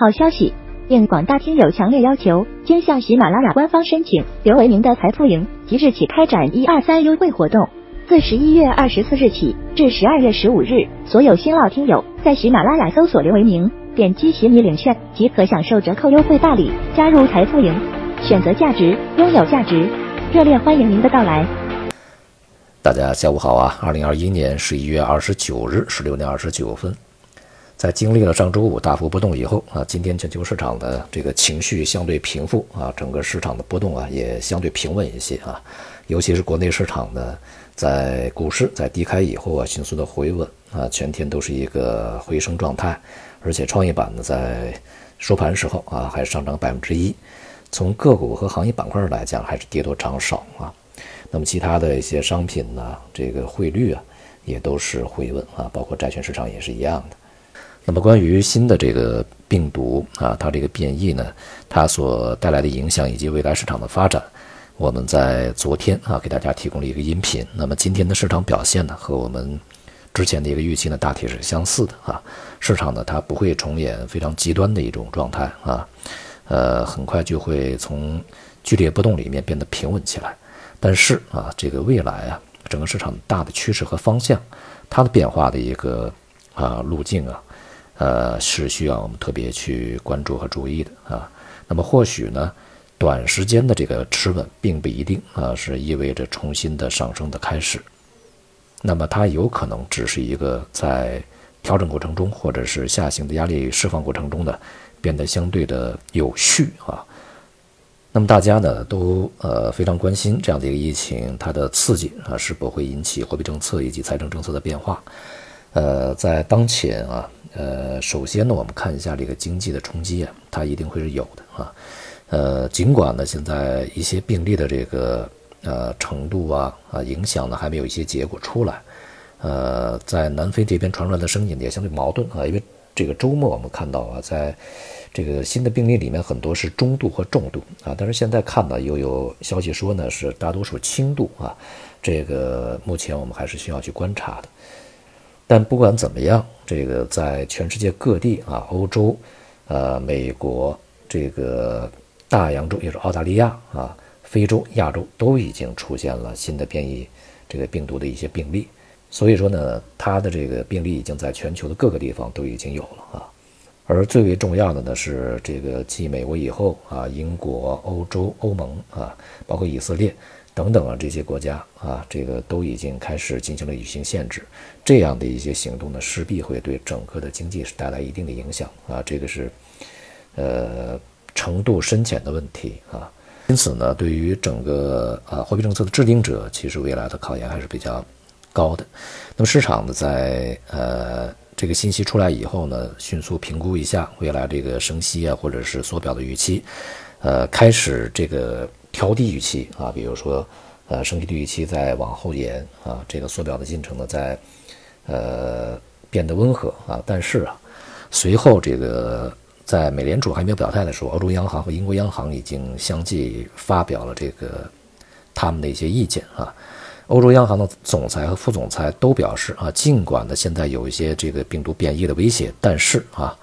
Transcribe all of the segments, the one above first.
好消息！应广大听友强烈要求，经向喜马拉雅官方申请刘为明的财富营即日起开展一二三优惠活动。自十一月二十四日起至十二月十五日，所有新老听友在喜马拉雅搜索刘为明，点击喜米领券即可享受折扣优惠大礼，加入财富营，选择价值，拥有价值。热烈欢迎您的到来！大家下午好啊！二零二一年十一月二十九日十六点二十九分。在经历了上周五大幅波动以后啊，今天全球市场的这个情绪相对平复啊，整个市场的波动啊也相对平稳一些啊，尤其是国内市场呢，在股市在低开以后啊，迅速的回稳啊，全天都是一个回升状态，而且创业板呢在收盘时候啊还上涨百分之一，从个股和行业板块来讲还是跌多涨少啊，那么其他的一些商品呢，这个汇率啊也都是回稳啊，包括债券市场也是一样的。那么，关于新的这个病毒啊，它这个变异呢，它所带来的影响以及未来市场的发展，我们在昨天啊给大家提供了一个音频。那么今天的市场表现呢，和我们之前的一个预期呢，大体是相似的啊。市场呢，它不会重演非常极端的一种状态啊，呃，很快就会从剧烈波动里面变得平稳起来。但是啊，这个未来啊，整个市场大的趋势和方向，它的变化的一个啊路径啊。呃，是需要我们特别去关注和注意的啊。那么或许呢，短时间的这个持稳并不一定啊，是意味着重新的上升的开始。那么它有可能只是一个在调整过程中，或者是下行的压力释放过程中呢变得相对的有序啊。那么大家呢都呃非常关心这样的一个疫情，它的刺激啊是否会引起货币政策以及财政政策的变化？呃，在当前啊。呃，首先呢，我们看一下这个经济的冲击啊，它一定会是有的啊。呃，尽管呢，现在一些病例的这个呃程度啊啊影响呢，还没有一些结果出来。呃，在南非这边传出来的声音也相对矛盾啊，因为这个周末我们看到啊，在这个新的病例里面很多是中度和重度啊，但是现在看呢，又有消息说呢是大多数轻度啊，这个目前我们还是需要去观察的。但不管怎么样，这个在全世界各地啊，欧洲、呃、美国、这个大洋洲，也是澳大利亚啊、非洲、亚洲，都已经出现了新的变异这个病毒的一些病例。所以说呢，它的这个病例已经在全球的各个地方都已经有了啊。而最为重要的呢是，这个继美国以后啊，英国、欧洲、欧盟啊，包括以色列。等等啊，这些国家啊，这个都已经开始进行了旅行限制，这样的一些行动呢，势必会对整个的经济是带来一定的影响啊，这个是呃程度深浅的问题啊。因此呢，对于整个啊货币政策的制定者，其实未来的考验还是比较高的。那么市场呢，在呃这个信息出来以后呢，迅速评估一下未来这个升息啊，或者是缩表的预期，呃，开始这个。调低预期啊，比如说，呃，升息的预期在往后延啊，这个缩表的进程呢在，呃，变得温和啊。但是啊，随后这个在美联储还没有表态的时候，欧洲央行和英国央行已经相继发表了这个他们的一些意见啊。欧洲央行的总裁和副总裁都表示啊，尽管呢现在有一些这个病毒变异的威胁，但是啊。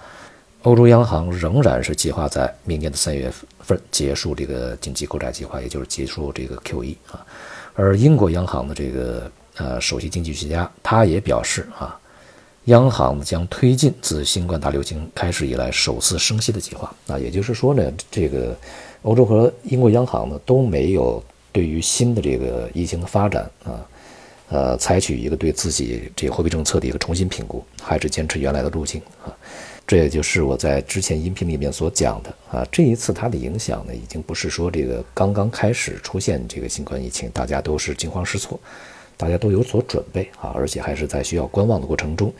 欧洲央行仍然是计划在明年的三月份结束这个紧急购债计划，也就是结束这个 QE 啊。而英国央行的这个呃首席经济学家他也表示啊，央行将推进自新冠大流行开始以来首次升息的计划啊。也就是说呢，这个欧洲和英国央行呢都没有对于新的这个疫情的发展啊，呃，采取一个对自己这个货币政策的一个重新评估，还是坚持原来的路径啊。这也就是我在之前音频里面所讲的啊，这一次它的影响呢，已经不是说这个刚刚开始出现这个新冠疫情，大家都是惊慌失措，大家都有所准备啊，而且还是在需要观望的过程中，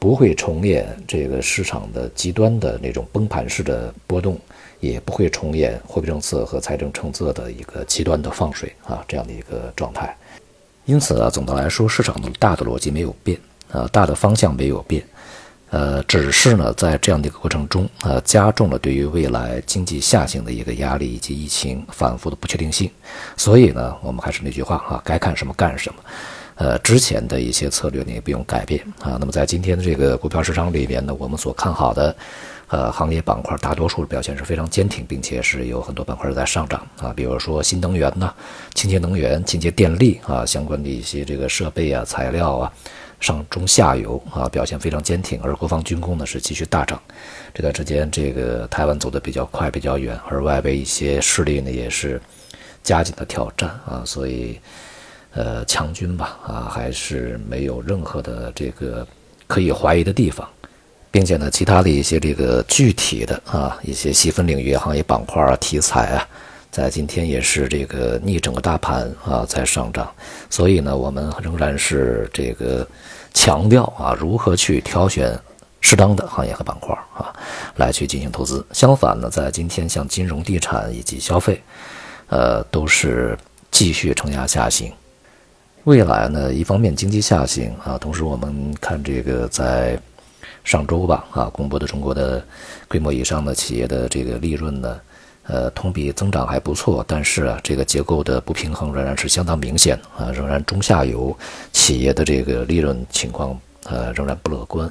不会重演这个市场的极端的那种崩盘式的波动，也不会重演货币政策和财政政策的一个极端的放水啊这样的一个状态。因此啊，总的来说，市场的大的逻辑没有变啊，大的方向没有变。呃，只是呢，在这样的一个过程中，呃，加重了对于未来经济下行的一个压力，以及疫情反复的不确定性。所以呢，我们还是那句话啊，该干什么干什么。呃，之前的一些策略你也不用改变啊。那么在今天的这个股票市场里边呢，我们所看好的呃行业板块，大多数的表现是非常坚挺，并且是有很多板块在上涨啊。比如说新能源呐、清洁能源、清洁电力啊相关的一些这个设备啊、材料啊，上中下游啊表现非常坚挺。而国防军工呢是继续大涨。这段时间这个台湾走的比较快、比较远，而外围一些势力呢也是加紧的挑战啊，所以。呃，强军吧，啊，还是没有任何的这个可以怀疑的地方，并且呢，其他的一些这个具体的啊一些细分领域、行业板块啊、题材啊，在今天也是这个逆整个大盘啊在上涨，所以呢，我们仍然是这个强调啊，如何去挑选适当的行业和板块啊，来去进行投资。相反呢，在今天像金融、地产以及消费，呃，都是继续承压下行。未来呢，一方面经济下行啊，同时我们看这个在上周吧啊公布的中国的规模以上的企业的这个利润呢，呃，同比增长还不错，但是啊，这个结构的不平衡仍然是相当明显啊，仍然中下游企业的这个利润情况呃仍然不乐观。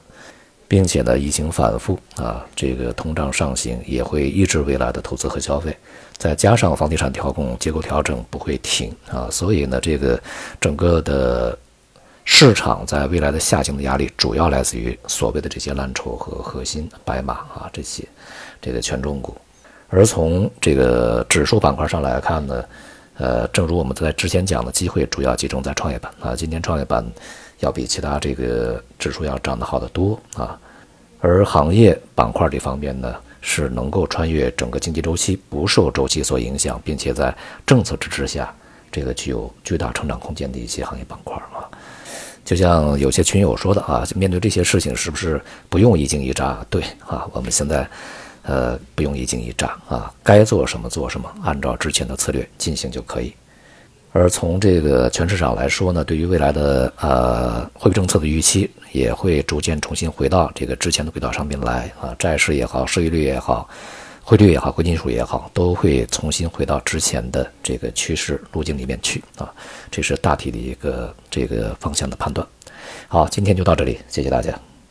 并且呢，疫情反复啊，这个通胀上行也会抑制未来的投资和消费，再加上房地产调控结构调整不会停啊，所以呢，这个整个的市场在未来的下行的压力，主要来自于所谓的这些蓝筹和核心白马啊这些这个权重股，而从这个指数板块上来看呢，呃，正如我们在之前讲的，机会主要集中在创业板啊，今天创业板。要比其他这个指数要涨得好得多啊，而行业板块这方面呢，是能够穿越整个经济周期，不受周期所影响，并且在政策支持下，这个具有巨大成长空间的一些行业板块啊。就像有些群友说的啊，面对这些事情，是不是不用一惊一乍？对啊，我们现在呃不用一惊一乍啊，该做什么做什么，按照之前的策略进行就可以。而从这个全市场来说呢，对于未来的呃货币政策的预期也会逐渐重新回到这个之前的轨道上面来啊，债市也好，收益率也好，汇率也好，贵金属也好，都会重新回到之前的这个趋势路径里面去啊，这是大体的一个这个方向的判断。好，今天就到这里，谢谢大家。